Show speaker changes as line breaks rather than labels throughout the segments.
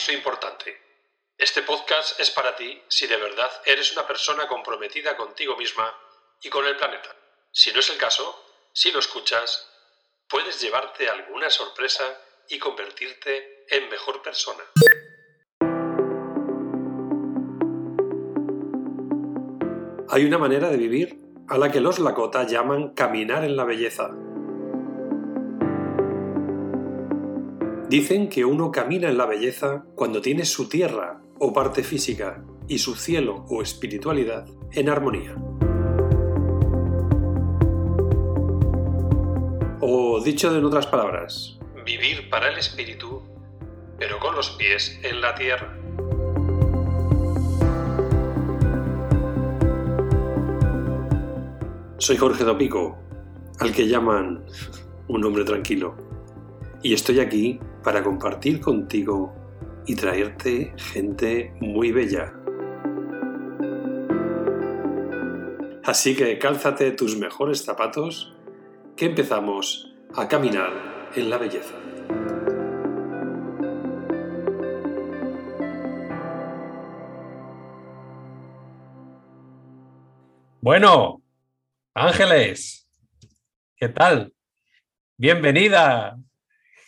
Aviso importante. Este podcast es para ti si de verdad eres una persona comprometida contigo misma y con el planeta. Si no es el caso, si lo escuchas, puedes llevarte alguna sorpresa y convertirte en mejor persona. Hay una manera de vivir a la que los Lakota llaman caminar en la belleza. Dicen que uno camina en la belleza cuando tiene su tierra o parte física y su cielo o espiritualidad en armonía. O dicho en otras palabras, vivir para el espíritu, pero con los pies en la tierra. Soy Jorge Dopico, al que llaman un hombre tranquilo, y estoy aquí para compartir contigo y traerte gente muy bella. Así que cálzate tus mejores zapatos, que empezamos a caminar en la belleza.
Bueno, Ángeles, ¿qué tal? Bienvenida.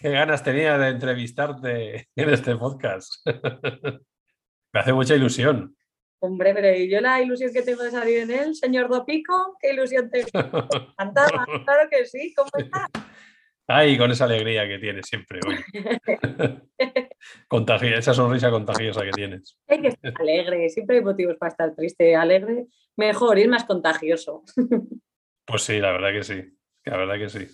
Qué ganas tenía de entrevistarte en este podcast. Me hace mucha ilusión.
Hombre, pero yo la ilusión que tengo de salir en él, señor Dopico, qué ilusión tengo. Encantada, claro que sí, ¿cómo está?
Ay, con esa alegría que tienes siempre. Contagia, esa sonrisa contagiosa que tienes.
Hay que estar alegre, siempre hay motivos para estar triste, alegre. Mejor, ir más contagioso.
Pues sí, la verdad que sí, la verdad que sí.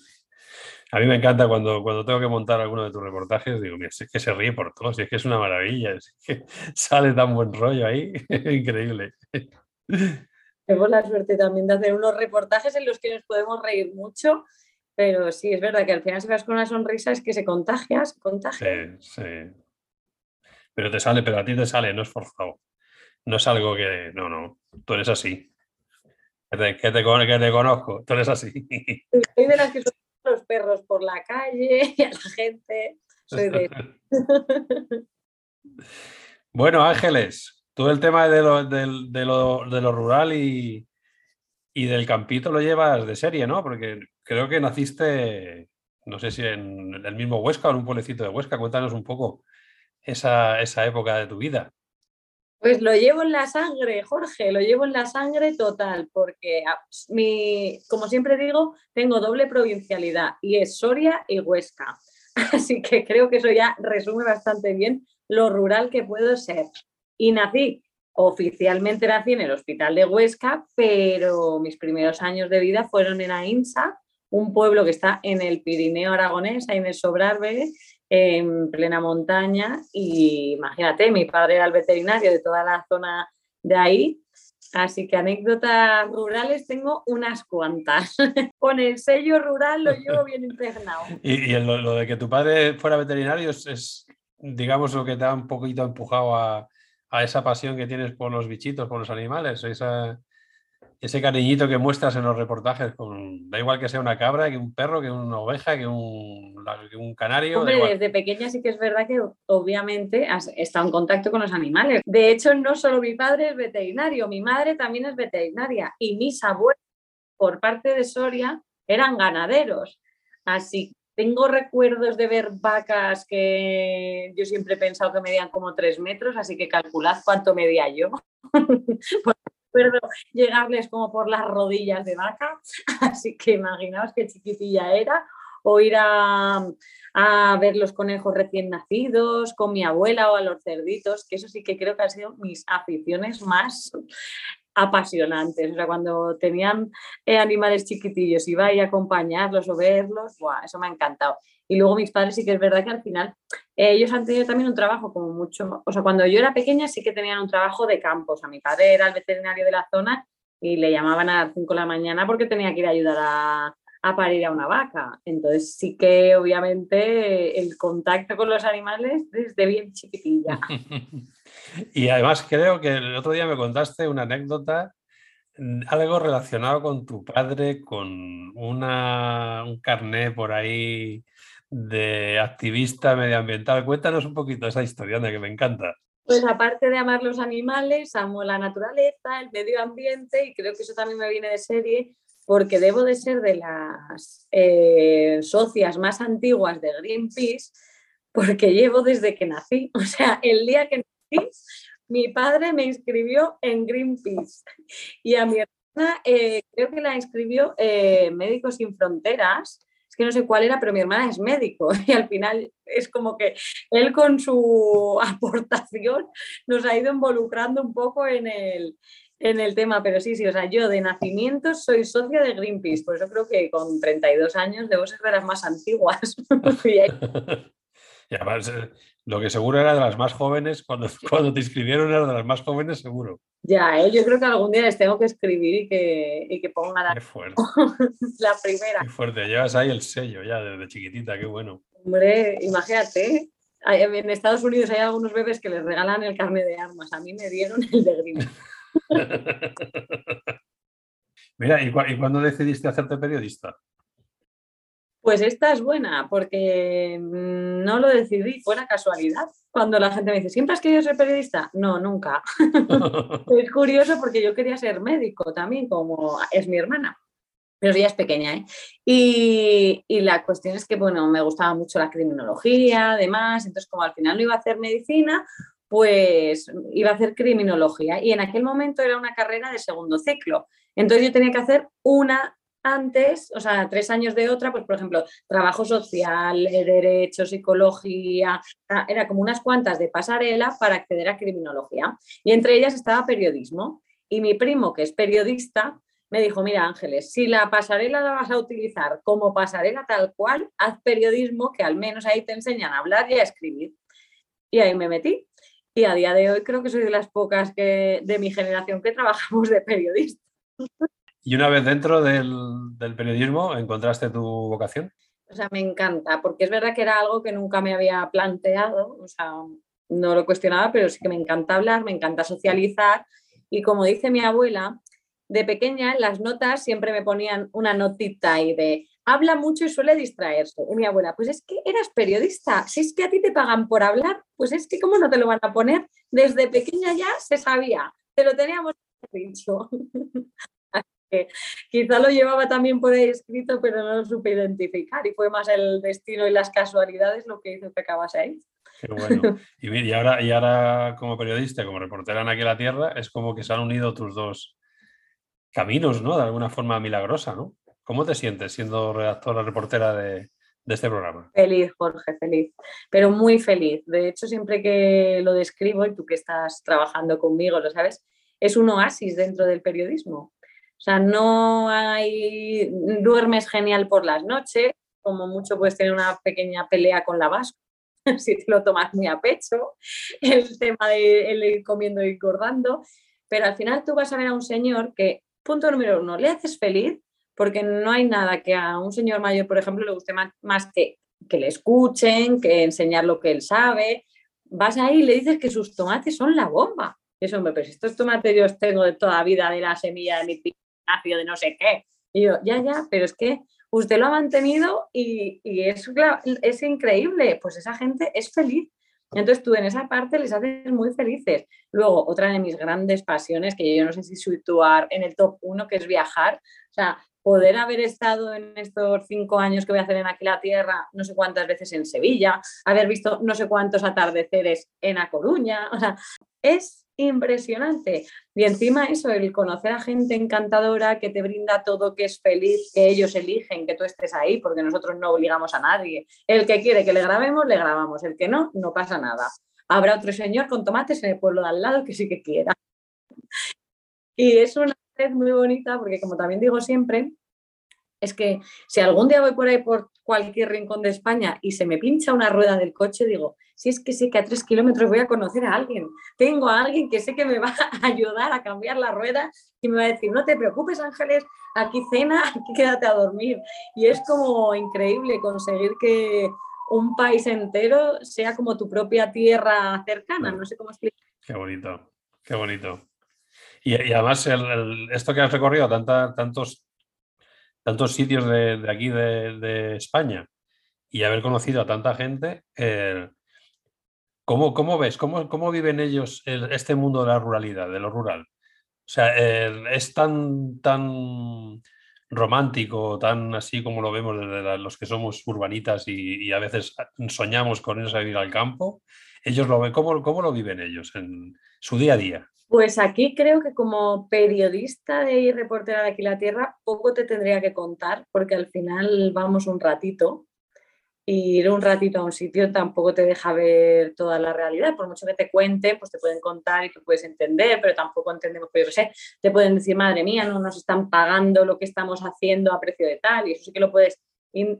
A mí me encanta cuando, cuando tengo que montar alguno de tus reportajes, digo, mira, es que se ríe por todo, si es que es una maravilla, es que sale tan buen rollo ahí, increíble.
Tenemos la suerte también de hacer unos reportajes en los que nos podemos reír mucho, pero sí, es verdad que al final si vas con una sonrisa es que se contagia, se contagia.
Sí, sí. Pero te sale, pero a ti te sale, no es forzado. No es algo que, no, no, tú eres así. Que te, que te, que te conozco, tú eres así.
Soy de las que los perros por la calle y a la gente.
Bueno, Ángeles, tú el tema de lo, de lo, de lo rural y, y, del campito lo llevas de serie, ¿no? Porque creo que naciste, no sé si en el mismo Huesca o en un pueblecito de Huesca. Cuéntanos un poco esa, esa época de tu vida.
Pues lo llevo en la sangre, Jorge, lo llevo en la sangre total, porque mi, como siempre digo, tengo doble provincialidad y es Soria y Huesca. Así que creo que eso ya resume bastante bien lo rural que puedo ser. Y nací, oficialmente nací en el hospital de Huesca, pero mis primeros años de vida fueron en Ainsa, un pueblo que está en el Pirineo aragonés, ahí en el Sobrarbe, en plena montaña y imagínate, mi padre era el veterinario de toda la zona de ahí, así que anécdotas rurales tengo unas cuantas. Con el sello rural lo llevo bien impregnado.
Y, y lo, de que tu padre fuera veterinario es, es, digamos, lo que te ha un poquito empujado a, a, esa pasión que tienes por los bichitos, por los animales, esa, ese cariñito que muestras en los reportajes, con, da igual que sea una cabra, que un perro, que una oveja, que un, que un canario.
Hombre, desde pequeña sí que es verdad que obviamente has estado en contacto con los animales. De hecho, no solo mi padre es veterinario, mi madre también es veterinaria y mis abuelos, por parte de Soria, eran ganaderos. Así tengo recuerdos de ver vacas que yo siempre he pensado que medían como tres metros, así que calculad cuánto medía yo. recuerdo llegarles como por las rodillas de vaca, así que imaginaos qué chiquitilla era, o ir a, a, ver los conejos recién nacidos con mi abuela o a los cerditos, que eso sí que creo que han sido mis aficiones más apasionantes. O sea, cuando tenían eh, animales chiquitillos, iba a ir a acompañarlos o verlos, ¡buah! eso me ha encantado. Y luego mis padres sí que es verdad que al final ellos han tenido también un trabajo como mucho, o sea, cuando yo era pequeña sí que tenían un trabajo de campo, o sea, mi padre era el veterinario de la zona y le llamaban a las 5 de la mañana porque tenía que ir a ayudar a, a parir a una vaca. Entonces sí que obviamente el contacto con los animales desde bien chiquitilla.
y además creo que el otro día me contaste una anécdota algo relacionado con tu padre, con una, un carné por ahí de activista medioambiental. Cuéntanos un poquito esa historia, que me encanta.
Pues aparte de amar los animales, amo la naturaleza, el medio ambiente y creo que eso también me viene de serie porque debo de ser de las eh, socias más antiguas de Greenpeace porque llevo desde que nací. O sea, el día que nací, mi padre me inscribió en Greenpeace y a mi hermana eh, creo que la inscribió eh, Médicos Sin Fronteras que no sé cuál era, pero mi hermana es médico y al final es como que él con su aportación nos ha ido involucrando un poco en el, en el tema, pero sí, sí, o sea, yo de nacimiento soy socia de Greenpeace, por eso creo que con 32 años debo ser de las más antiguas.
y además, eh, lo que seguro era de las más jóvenes, cuando, cuando te inscribieron era de las más jóvenes, seguro.
Ya, ¿eh? yo creo que algún día les tengo que escribir y que, y que pongan la, la primera.
Qué fuerte, llevas ahí el sello ya desde chiquitita, qué bueno.
Hombre, imagínate, en Estados Unidos hay algunos bebés que les regalan el carnet de armas, a mí me dieron el de Green.
Mira, ¿y, ¿y cuándo decidiste hacerte periodista?
Pues esta es buena, porque mm, no lo decidí, fue una casualidad. Cuando la gente me dice, ¿siempre has querido ser periodista? No, nunca. es curioso porque yo quería ser médico también, como es mi hermana, pero ella es pequeña. ¿eh? Y, y, la cuestión es que, bueno, me gustaba mucho la criminología, además, entonces como al final no iba a hacer medicina, pues iba a hacer criminología. Y en aquel momento era una carrera de segundo ciclo. Entonces yo tenía que hacer una antes, o sea, tres años de otra, pues por ejemplo, trabajo social, eh, derecho, psicología, ah, era como unas cuantas de pasarela para acceder a criminología. Y entre ellas estaba periodismo. Y mi primo, que es periodista, me dijo, mira Ángeles, si la pasarela la vas a utilizar como pasarela tal cual, haz periodismo, que al menos ahí te enseñan a hablar y a escribir. Y ahí me metí. Y a día de hoy creo que soy de las pocas que, de mi generación que trabajamos de periodista.
Y una vez dentro del, periodismo, ¿encontraste tu vocación?
O sea, me encanta, porque es verdad que era algo que nunca me había planteado, o sea, no lo cuestionaba, pero sí que me encanta hablar, me encanta socializar. Y como dice mi abuela, de pequeña en las notas siempre me ponían una notita ahí de habla mucho y suele distraerse. Y mi abuela, pues es que eras periodista, si es que a ti te pagan por hablar, pues es que cómo no te lo van a poner. Desde pequeña ya se sabía, te lo teníamos dicho. quizá lo llevaba también por ahí escrito, pero no lo supe identificar y fue más el destino y las casualidades lo que hizo que acabase ahí.
Qué bueno. Y, y, ahora, y ahora como periodista, como reportera en Aquí la Tierra, es como que se han unido tus dos caminos, ¿no? De alguna forma milagrosa, ¿no? ¿Cómo te sientes siendo redactora, reportera de, de este programa?
Feliz, Jorge, feliz, pero muy feliz. De hecho, siempre que lo describo, y tú que estás trabajando conmigo, lo sabes, es un oasis dentro del periodismo. O sea, no hay, duermes genial por las noches, como mucho puedes tener una pequeña pelea con la vasca, si te lo tomas muy a pecho, el tema de el ir comiendo y engordando, pero al final tú vas a ver a un señor que, punto número uno, le haces feliz, porque no hay nada que a un señor mayor, por ejemplo, le guste más, que que le escuchen, que enseñar lo que él sabe. Vas ahí y le dices que sus tomates son la bomba. Eso, hombre, pues estos tomates yo los tengo de toda vida de la semilla de mi de no sé qué. Y yo, ya, ya, pero es que usted lo ha mantenido y, y es, es increíble, pues esa gente es feliz. Entonces tú en esa parte les haces muy felices. Luego, otra de mis grandes pasiones, que yo no sé si situar en el top uno, que es viajar. O sea, poder haber estado en estos cinco años que voy a hacer en Aquí la Tierra, no sé cuántas veces en Sevilla, haber visto no sé cuántos atardeceres en A Coruña. O sea, es impresionante. Y encima eso, el conocer a gente encantadora que te brinda todo, que es feliz, que ellos eligen que tú estés ahí, porque nosotros no obligamos a nadie. El que quiere que le grabemos, le grabamos. El que no, no pasa nada. Habrá otro señor con tomates en el pueblo de al lado que sí que quiera. Y es una vez muy bonita porque, como también digo siempre, es que si algún día voy por ahí por cualquier rincón de España y se me pincha una rueda del coche, digo, si es que sé que a tres kilómetros voy a conocer a alguien, tengo a alguien que sé que me va a ayudar a cambiar la rueda y me va a decir, no te preocupes Ángeles, aquí cena, aquí quédate a dormir. Y es como increíble conseguir que un país entero sea como tu propia tierra cercana, no sé cómo explicar.
Qué bonito, qué bonito. Y, además esto que has recorrido, tantos tantos sitios de, aquí de, España y haber conocido a tanta gente, eh, ¿cómo, ¿cómo, ves? ¿Cómo, ¿Cómo, viven ellos este mundo de la ruralidad, de lo rural? O sea, es tan, tan romántico, tan así como lo vemos desde los que somos urbanitas y, a veces soñamos con irnos a vivir al campo. Ellos lo ven, ¿cómo, ¿cómo lo viven ellos en su día a día?
Pues aquí creo que como periodista y reportera de Aquí la Tierra, poco te tendría que contar, porque al final vamos un ratito ir un ratito a un sitio tampoco te deja ver toda la realidad. Por mucho que te cuente, pues te pueden contar y tú puedes entender, pero tampoco entendemos, pues yo sé, te pueden decir, madre mía, no nos están pagando lo que estamos haciendo a precio de tal, y eso sí que lo puedes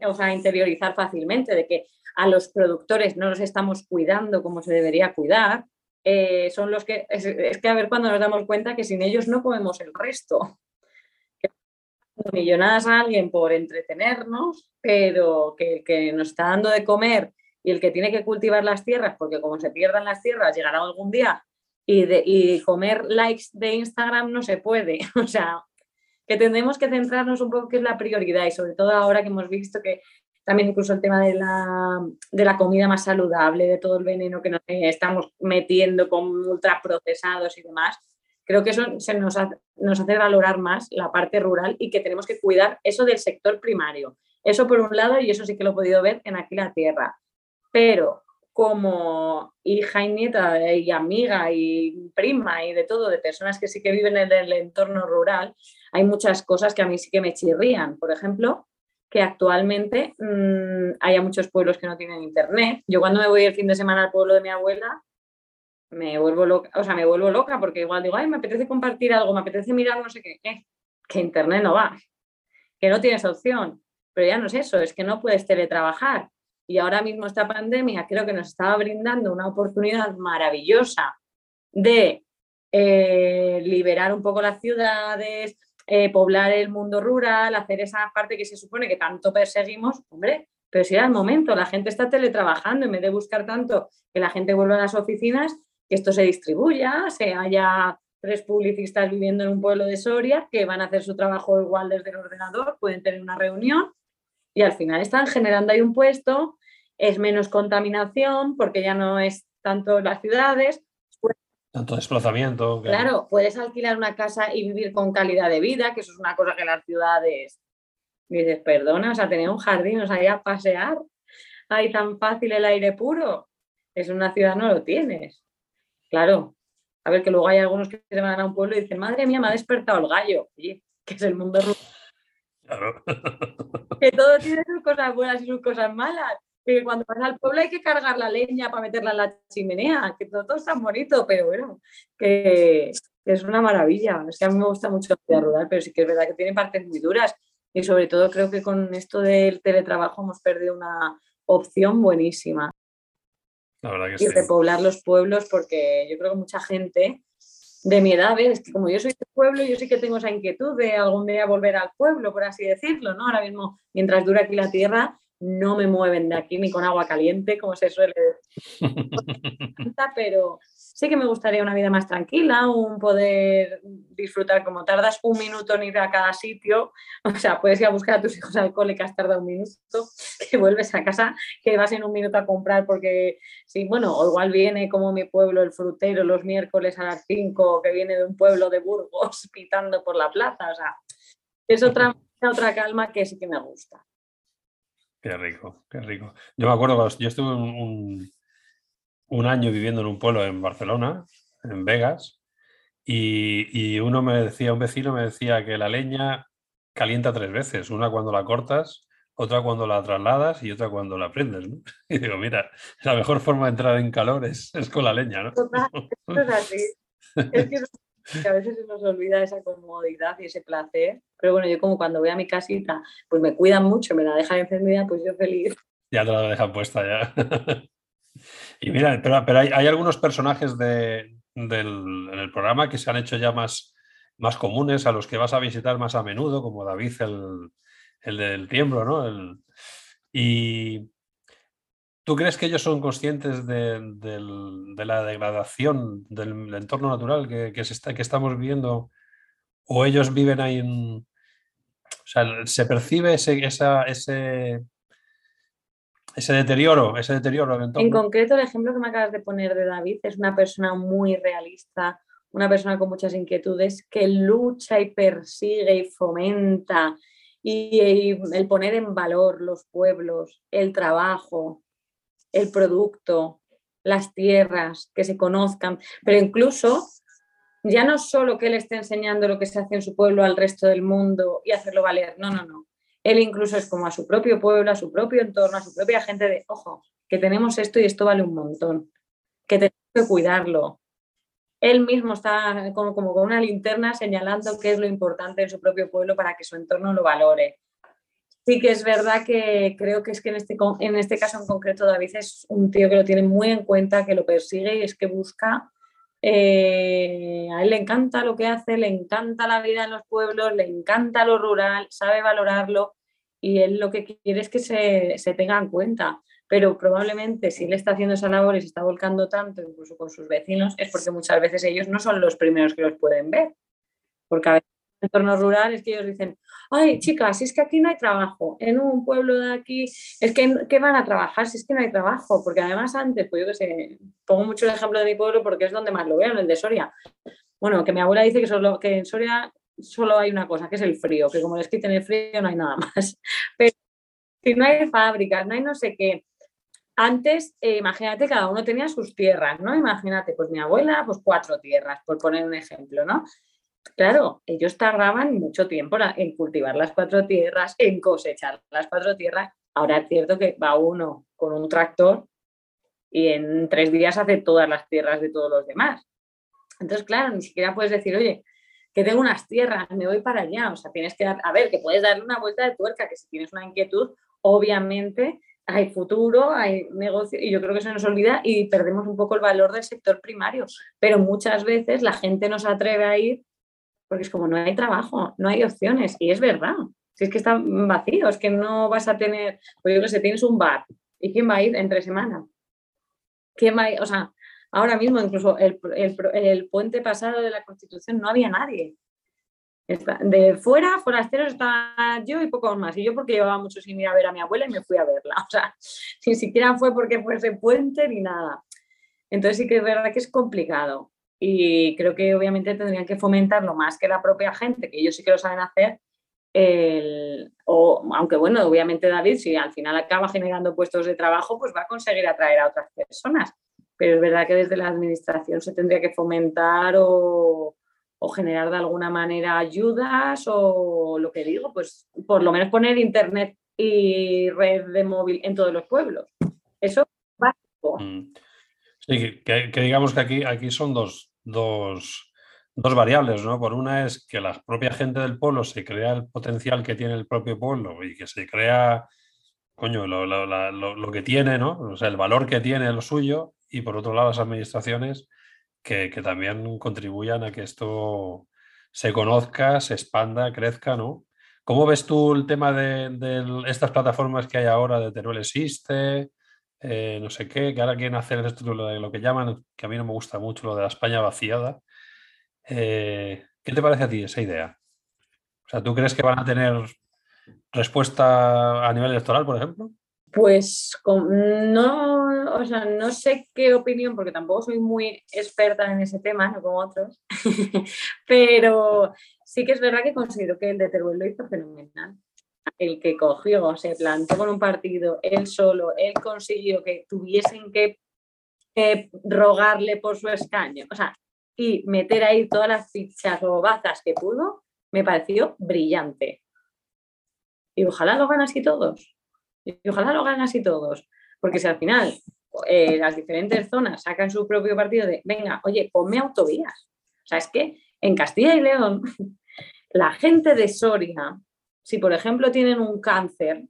o sea, interiorizar fácilmente, de que a los productores no los estamos cuidando como se debería cuidar, eh, son los que, es, que a ver cuando nos damos cuenta que sin ellos no comemos el resto. Millonadas a alguien por entretenernos, pero que que nos está dando de comer y el que tiene que cultivar las tierras, porque como se pierdan las tierras, llegará algún día y, de, y comer likes de Instagram no se puede. O sea, que tendremos que centrarnos un poco que es la prioridad y sobre todo ahora que hemos visto que también incluso el tema de la, comida más saludable, de todo el veneno que nos estamos metiendo con ultraprocesados y demás. Creo que eso se nos, nos hace valorar más la parte rural y que tenemos que cuidar eso del sector primario. Eso por un lado, y eso sí que lo he podido ver en Aquí la Tierra. Pero como hija y nieta y amiga y prima y de todo, de personas que sí que viven en el entorno rural, hay muchas cosas que a mí sí que me chirrían. Por ejemplo, que actualmente mmm, haya muchos pueblos que no tienen internet. Yo cuando me voy el fin de semana al pueblo de mi abuela, me vuelvo loca, o sea, me vuelvo loca porque igual digo, ay, me apetece compartir algo, me apetece mirar no sé qué, eh, que internet no va, que no tienes opción. Pero ya no es eso, es que no puedes teletrabajar. Y ahora mismo esta pandemia creo que nos estaba brindando una oportunidad maravillosa de eh, liberar un poco las ciudades, eh, poblar el mundo rural, hacer esa parte que se supone que tanto perseguimos, hombre, pero si era el momento, la gente está teletrabajando, en vez de buscar tanto que la gente vuelva a las oficinas, que esto se distribuya, se haya tres publicistas viviendo en un pueblo de Soria que van a hacer su trabajo igual desde el ordenador, pueden tener una reunión y al final están generando ahí un puesto, es menos contaminación porque ya no es tanto las ciudades,
tanto desplazamiento.
Claro, puedes alquilar una casa y vivir con calidad de vida, que eso es una cosa que las ciudades dices, perdona, o sea, tener un jardín, o sea, ir a pasear, hay tan fácil el aire puro. Es una ciudad no lo tienes. Claro. A ver, que luego hay algunos que se van a un pueblo y dicen, madre mía, me ha despertado el gallo. Oye, que es el mundo rural. Claro. que todo tiene sus cosas buenas y sus cosas malas que cuando vas al pueblo hay que cargar la leña para meterla en la chimenea, que todo, está bonito, pero bueno, que, es una maravilla. Es que a mí me gusta mucho la vida rural, pero sí que es verdad que tiene partes muy duras y sobre todo creo que con esto del teletrabajo hemos perdido una opción buenísima.
La verdad
que y repoblar los pueblos porque yo creo que mucha gente de mi edad, es que como yo soy de pueblo, yo sí que tengo esa inquietud de algún día volver al pueblo, por así decirlo, ¿no? Ahora mismo, mientras dura aquí la tierra, no me mueven de aquí ni con agua caliente, como se suele decir. Pero sí que me gustaría una vida más tranquila, un poder disfrutar como tardas un minuto en ir a cada sitio, o sea, puedes ir a buscar a tus hijos al cole que has tardado un minuto, que vuelves a casa, que vas en un minuto a comprar porque, sí, bueno, o igual viene como mi pueblo el frutero los miércoles a las 5, que viene de un pueblo de Burgos pitando por la plaza, o sea, es otra, otra calma que sí que me gusta.
Qué rico, qué rico. Yo me acuerdo, yo estuve un, un, año viviendo en un pueblo en Barcelona, en Vegas, y, uno me decía, un vecino me decía que la leña calienta tres veces, una cuando la cortas, otra cuando la trasladas y otra cuando la prendes, ¿no? Y digo, mira, la mejor forma de entrar en calor es, con la leña, ¿no?
Total, es así. Es que que a veces se nos olvida esa comodidad y ese placer. Pero bueno, yo como cuando voy a mi casita, pues me cuidan mucho, me la dejan encendida, pues yo feliz.
Ya te la dejan puesta ya. y mira, pero, pero hay, algunos personajes de, del, en el programa que se han hecho ya más, más comunes, a los que vas a visitar más a menudo, como David, el, el del tiemblo, ¿no? El, y, ¿Tú crees que ellos son conscientes de, la degradación del, entorno natural que, se está, que estamos viviendo? ¿O ellos viven ahí en... O sea, se percibe ese, esa, ese, ese deterioro, ese deterioro del.
En concreto, el ejemplo que me acabas de poner de David es una persona muy realista, una persona con muchas inquietudes que lucha y persigue y fomenta y, el poner en valor los pueblos, el trabajo, el producto, las tierras, que se conozcan, pero incluso ya no solo que él esté enseñando lo que se hace en su pueblo al resto del mundo y hacerlo valer, no, no, no. Él incluso es como a su propio pueblo, a su propio entorno, a su propia gente de, ojo, que tenemos esto y esto vale un montón, que tenemos que cuidarlo. Él mismo está como, como con una linterna señalando qué es lo importante en su propio pueblo para que su entorno lo valore. Sí que es verdad que creo que es que en este, en este caso en concreto David es un tío que lo tiene muy en cuenta, que lo persigue y es que busca eh, a él le encanta lo que hace, le encanta la vida en los pueblos, le encanta lo rural, sabe valorarlo y él lo que quiere es que se, tenga en cuenta. Pero probablemente si él está haciendo esa labor y se está volcando tanto, incluso con sus vecinos, es porque muchas veces ellos no son los primeros que los pueden ver. Porque a veces en entornos rurales que ellos dicen, ay chicas, si es que aquí no hay trabajo, en un pueblo de aquí, es que ¿qué van a trabajar si es que no hay trabajo? Porque además antes, pues yo que sé, pongo mucho el ejemplo de mi pueblo porque es donde más lo veo, en el de Soria. Bueno, que mi abuela dice que, solo, que en Soria solo hay una cosa, que es el frío, que como les quiten el frío no hay nada más. Pero si no hay fábricas, no hay no sé qué. Antes, eh, imagínate, cada uno tenía sus tierras, ¿no? Imagínate, pues mi abuela, pues cuatro tierras, por poner un ejemplo, ¿no? Claro, ellos tardaban mucho tiempo en cultivar las cuatro tierras, en cosechar las cuatro tierras. Ahora es cierto que va uno con un tractor y en tres días hace todas las tierras de todos los demás. Entonces, claro, ni siquiera puedes decir, oye, que tengo unas tierras, me voy para allá. O sea, tienes que dar, a ver, que puedes darle una vuelta de tuerca, que si tienes una inquietud, obviamente hay futuro, hay negocio, y yo creo que se nos olvida y perdemos un poco el valor del sector primario. Pero muchas veces la gente no se atreve a ir porque es como no hay trabajo, no hay opciones. Y es verdad, si es que está vacío, es que no vas a tener, pues yo que tienes un bar, ¿y quién va a ir entre semana? ¿Quién va a ir? O sea, ahora mismo incluso el, el, puente pasado de la Constitución no había nadie. De fuera, forasteros, estaba yo y pocos más. Y yo porque llevaba mucho sin ir a ver a mi abuela y me fui a verla. O sea, ni siquiera fue porque fuese puente ni nada. Entonces sí que es verdad que es complicado y creo que obviamente tendrían que fomentarlo más que la propia gente, que ellos sí que lo saben hacer. o, aunque bueno, obviamente David, si al final acaba generando puestos de trabajo, pues va a conseguir atraer a otras personas. Pero es verdad que desde la administración se tendría que fomentar o, generar de alguna manera ayudas o lo que digo, pues por lo menos poner internet y red de móvil en todos los pueblos. Eso es básico.
Mm. Sí, que, digamos que aquí, aquí son dos, dos, variables, ¿no? Por una es que la propia gente del pueblo se crea el potencial que tiene el propio pueblo y que se crea, coño, lo, que tiene, ¿no? O sea, el valor que tiene lo suyo y por otro lado las administraciones que, también contribuyan a que esto se conozca, se expanda, crezca, ¿no? ¿Cómo ves tú el tema de estas plataformas que hay ahora de Teruel Existe? Eh, no sé qué, que ahora quieren hacer esto de lo que llaman, que a mí no me gusta mucho, lo de la España vaciada. Eh, ¿Qué te parece a ti esa idea? O sea, ¿tú crees que van a tener respuesta a nivel electoral, por ejemplo?
Pues no, o sea, no sé qué opinión, porque tampoco soy muy experta en ese tema, no como otros, pero sí que es verdad que considero que el de Teruel lo hizo fenomenal el que cogió, se plantó con un partido, él solo, él consiguió que tuviesen que rogarle por su escaño, o sea, y meter ahí todas las fichas o bazas que pudo, me pareció brillante. Y ojalá lo ganen así todos. Y ojalá lo ganen así todos. Porque si al final eh, las diferentes zonas sacan su propio partido de, venga, oye, ponme autovías. O sea, es que en Castilla y León, la gente de Soria, si, por ejemplo, tienen un cáncer,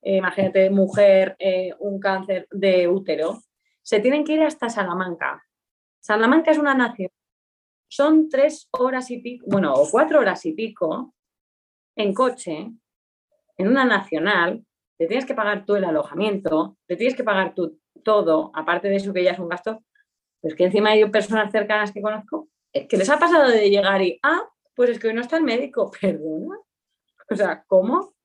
eh, imagínate, mujer, eh, un cáncer de útero, se tienen que ir hasta Salamanca. Salamanca es una nación. Son tres horas y pico, bueno, o cuatro horas y pico en coche, en una nacional, te tienes que pagar tú el alojamiento, te tienes que pagar tú todo, aparte de eso que ya es un gasto, pues que encima hay personas cercanas que conozco, eh, que les ha pasado de llegar y, ah, pues es que hoy no está el médico, perdona. O sea, ¿cómo?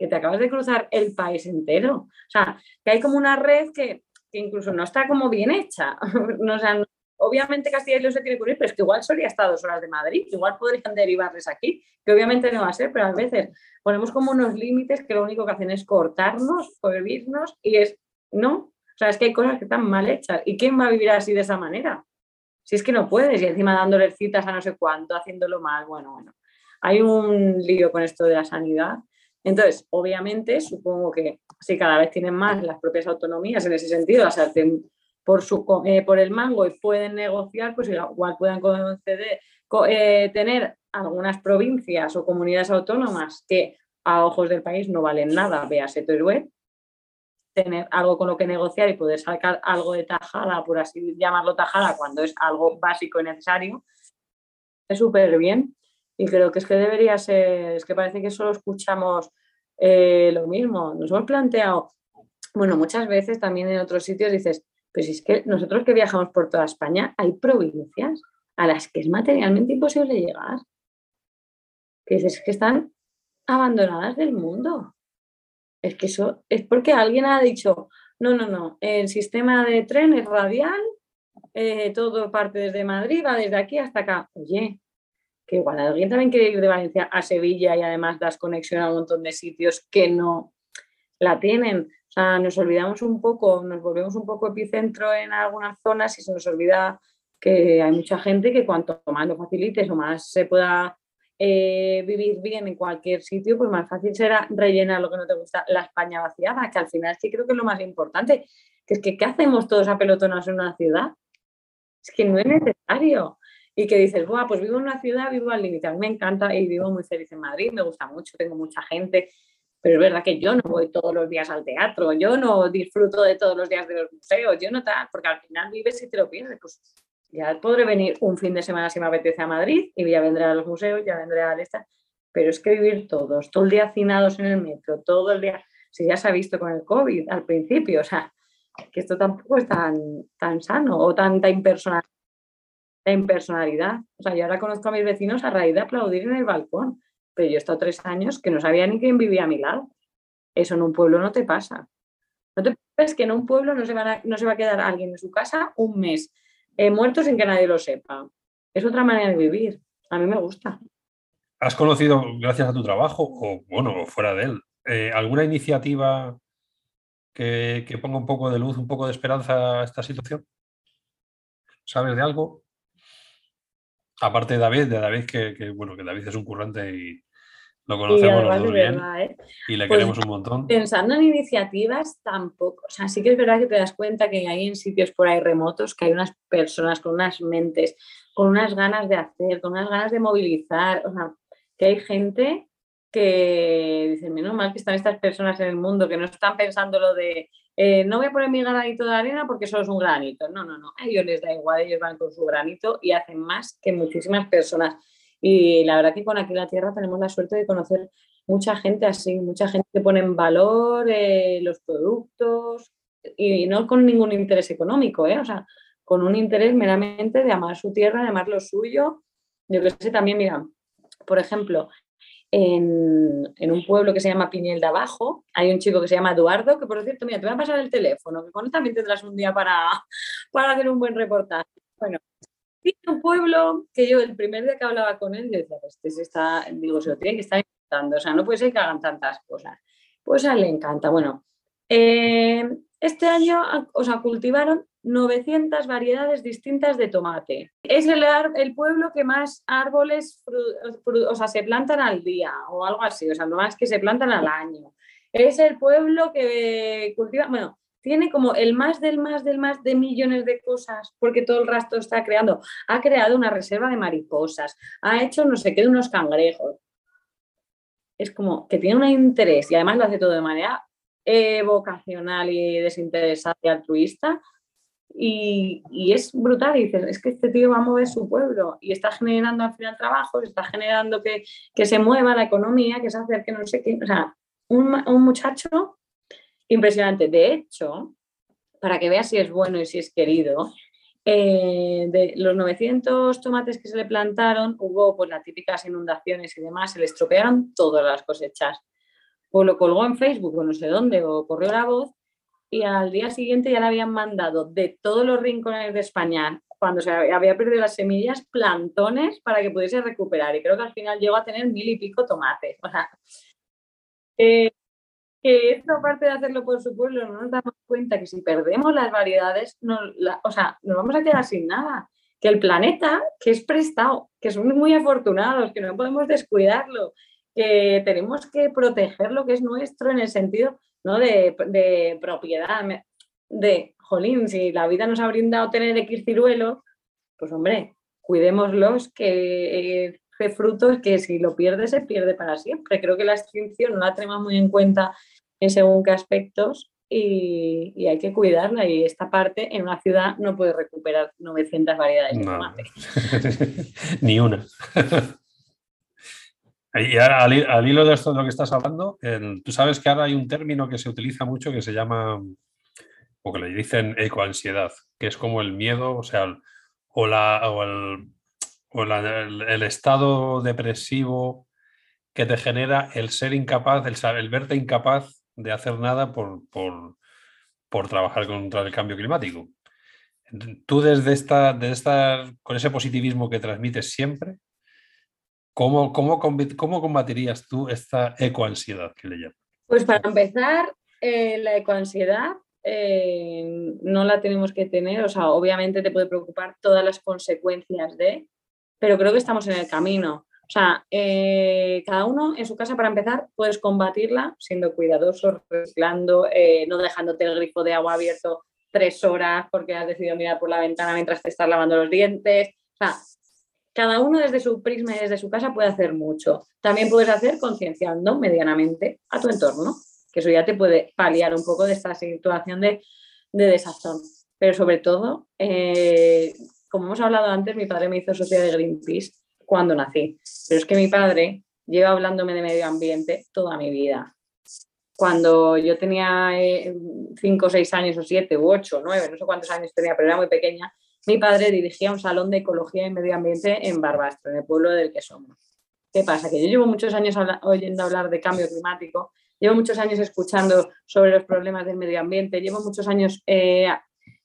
que te acabas de cruzar el país entero. O sea, que hay como una red que, incluso no está como bien hecha. o obviamente Castilla y León se tiene que unir, pero es que igual Soria está a dos horas de Madrid, igual podrían derivarles aquí, que obviamente no va a ser, pero a veces ponemos como unos límites que lo único que hacen es cortarnos, prohibirnos y es, no, o sea, es que hay cosas que están mal hechas. ¿Y quién va a vivir así de esa manera? Si es que no puedes, y encima dándole citas a no sé cuánto, haciéndolo mal, bueno, bueno. Hay un lío con esto de la sanidad. Entonces, obviamente, supongo que si cada vez tienen más las propias autonomías en ese sentido, o sea, por, su, eh, por el mango y pueden negociar, pues igual puedan conceder, eh, tener algunas provincias o comunidades autónomas que a ojos del país no valen nada, véase Teruel, tener algo con lo que negociar y poder sacar algo de tajada, por así llamarlo tajada, cuando es algo básico y necesario, es súper bien. Y creo que es que debería ser, es que parece que solo escuchamos eh, lo mismo. Nos hemos planteado, bueno, muchas veces también en otros sitios dices, pues es que nosotros que viajamos por toda España, hay provincias a las que es materialmente imposible llegar. Que dices que están abandonadas del mundo. Es que eso es porque alguien ha dicho, no, no, no, el sistema de tren es radial, eh, todo parte desde Madrid, va desde aquí hasta acá. Oye, que igual alguien también quiere ir de Valencia a Sevilla y además das conexión a un montón de sitios que no la tienen. O sea, nos olvidamos un poco, nos volvemos un poco epicentro en algunas zonas y se nos olvida que hay mucha gente que cuanto más lo facilites o más se pueda eh, vivir bien en cualquier sitio, pues más fácil será rellenar lo que no te gusta, la España vaciada, que al final sí creo que es lo más importante, que es que ¿qué hacemos todos apelotonados en una ciudad? Es que no es necesario. Y que dices, Buah, pues vivo en una ciudad, vivo al límite, a mí me encanta y vivo muy feliz en Madrid, me gusta mucho, tengo mucha gente, pero es verdad que yo no voy todos los días al teatro, yo no disfruto de todos los días de los museos, yo no tal, porque al final vives y te lo pierdes. Pues ya podré venir un fin de semana si me apetece a Madrid y ya vendré a los museos, ya vendré a esta. Pero es que vivir todos, todo el día hacinados en el metro, todo el día, si ya se ha visto con el COVID al principio, o sea, que esto tampoco es tan, tan sano o tanta impersonalidad. impersonalidad. O sea, yo ahora conozco a mis vecinos a raíz de aplaudir en el balcón, pero yo he estado tres años que no sabía ni quién vivía a mi lado. Eso en un pueblo no te pasa. No te piensas que en un pueblo no se, no se va a quedar alguien en su casa un mes He muerto sin que nadie lo sepa. Es otra manera de vivir. A mí me gusta.
¿Has conocido, gracias a tu trabajo, o bueno, fuera de él, eh, alguna iniciativa que, ponga un poco de luz, un poco de esperanza a esta situación? ¿Sabes de algo? Aparte de David, de David, que, bueno, que David es un currante y, lo conocemos los dos bien ¿eh? y le pues queremos un montón.
Pensando en iniciativas, tampoco. O sea, sí que es verdad que te das cuenta que hay en sitios por ahí remotos que hay unas personas con unas mentes, con unas ganas de hacer, con unas ganas de movilizar. O sea, que hay gente que dice, menos mal que están estas personas en el mundo que no están pensando lo de eh, no voy a poner mi granito de arena porque solo es un granito. No, no, no. A ellos les da igual, ellos van con su granito y hacen más que muchísimas personas. Y la verdad que con Aquí la Tierra tenemos la suerte de conocer mucha gente así, mucha gente que pone en valor eh, los productos y no con ningún interés económico, ¿eh? o sea, con un interés meramente de amar su tierra, de amar lo suyo. Yo que sé, también, mira, por ejemplo, en, un pueblo que se llama Piñel de Abajo, hay un chico que se llama Eduardo, que por cierto, mira, te voy a pasar el teléfono, que con él también tendrás un día para, para hacer un buen reportaje. Bueno, tiene un pueblo que yo el primer día que hablaba con él, decía, pues este se está, digo, se lo tiene que estar intentando, o sea, no puede ser que hagan tantas cosas. Pues a él le encanta. Bueno, eh, este año, o sea, cultivaron 900 variedades distintas de tomate. Es el, pueblo que más árboles, o sea, se plantan al día o algo así, o sea, no más que se plantan al año. Es el pueblo que cultiva, bueno, tiene como el más del más del más de millones de cosas, porque todo el resto está creando. Ha creado una reserva de mariposas, ha hecho no sé qué de unos cangrejos. Es como que tiene un interés y además lo hace todo de manera eh, vocacional y desinteresada y altruista. Y, es brutal, y dices, es que este tío va a mover su pueblo y está generando al final trabajo, está generando que, se mueva la economía, que se acerque no sé qué. O sea, un, un muchacho impresionante. De hecho, para que veas si es bueno y si es querido, eh, de los 900 tomates que se le plantaron, hubo pues las típicas inundaciones y demás, se le estropearon todas las cosechas. O lo colgó en Facebook o no sé dónde, o corrió la voz, y al día siguiente ya le habían mandado de todos los rincones de España, cuando se había perdido las semillas, plantones para que pudiese recuperar. Y creo que al final llegó a tener mil y pico tomates. O sea, eh, que esto, aparte de hacerlo por su pueblo, no nos damos cuenta que si perdemos las variedades, o sea, nos vamos a quedar sin nada. Que el planeta, que es prestado, que somos muy afortunados, que no podemos descuidarlo, que tenemos que proteger lo que es nuestro en el sentido ¿no? de, de propiedad, de, jolín, si la vida nos ha brindado tener X ciruelos, pues hombre, cuidémoslos, que eh, frutos que si lo pierde se pierde para siempre. Creo que la extinción no la tenemos muy en cuenta en según qué aspectos y, hay que cuidarla. Y esta parte en una ciudad no puede recuperar 900 variedades de tomate.
Ni una. Y al, hilo de esto de lo que estás hablando, tú sabes que ahora hay un término que se utiliza mucho que se llama, o que le dicen ecoansiedad, que es como el miedo, o sea, o, la, o el, o el, estado depresivo que te genera el ser incapaz, el, el verte incapaz de hacer nada por, por, trabajar contra el cambio climático. Tú desde esta, de esta, con ese positivismo que transmites siempre, ¿cómo, cómo, cómo combatirías tú esta ecoansiedad que le llaman?
Pues para empezar, eh, la ecoansiedad eh, no la tenemos que tener, o sea, obviamente te puede preocupar todas las consecuencias de, pero creo que estamos en el camino. O sea, eh, cada uno en su casa, para empezar, puedes combatirla siendo cuidadoso, reciclando, eh, no dejándote el grifo de agua abierto tres horas porque has decidido mirar por la ventana mientras te estás lavando los dientes. O sea, cada uno desde su prisma y desde su casa puede hacer mucho. También puedes hacer concienciando medianamente a tu entorno, que eso ya te puede paliar un poco de esta situación de, de desazón. Pero sobre todo, eh, como hemos hablado antes, mi padre me hizo socia de Greenpeace cuando nací. Pero es que mi padre lleva hablándome de medio ambiente toda mi vida. Cuando yo tenía 5 o 6 años, o 7 u 8 o 9, no sé cuántos años tenía, pero era muy pequeña, mi padre dirigía un salón de ecología y medio ambiente en Barbastro, en el pueblo del que somos. ¿Qué pasa? Que yo llevo muchos años oyendo hablar de cambio climático, llevo muchos años escuchando sobre los problemas del medio ambiente, llevo muchos años eh,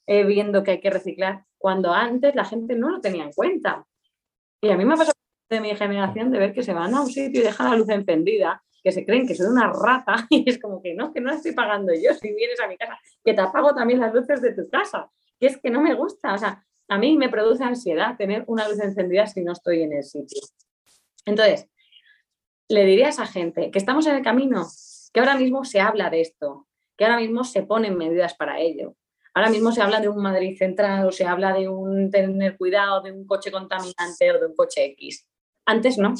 eh, viendo que hay que reciclar, cuando antes la gente no lo tenía en cuenta. Y a mí me ha pasado de mi generación de ver que se van a un sitio y dejan la luz encendida, que se creen que soy una rata y es como que no, que no estoy pagando yo si vienes a mi casa, que te apago también las luces de tu casa, que es que no me gusta, o sea, a mí me produce ansiedad tener una luz encendida si no estoy en el sitio. Entonces, le diría a esa gente que estamos en el camino, que ahora mismo se habla de esto, que ahora mismo se ponen medidas para ello, Ahora mismo se habla de un Madrid central o se habla de un tener cuidado de un coche contaminante o de un coche X. Antes no.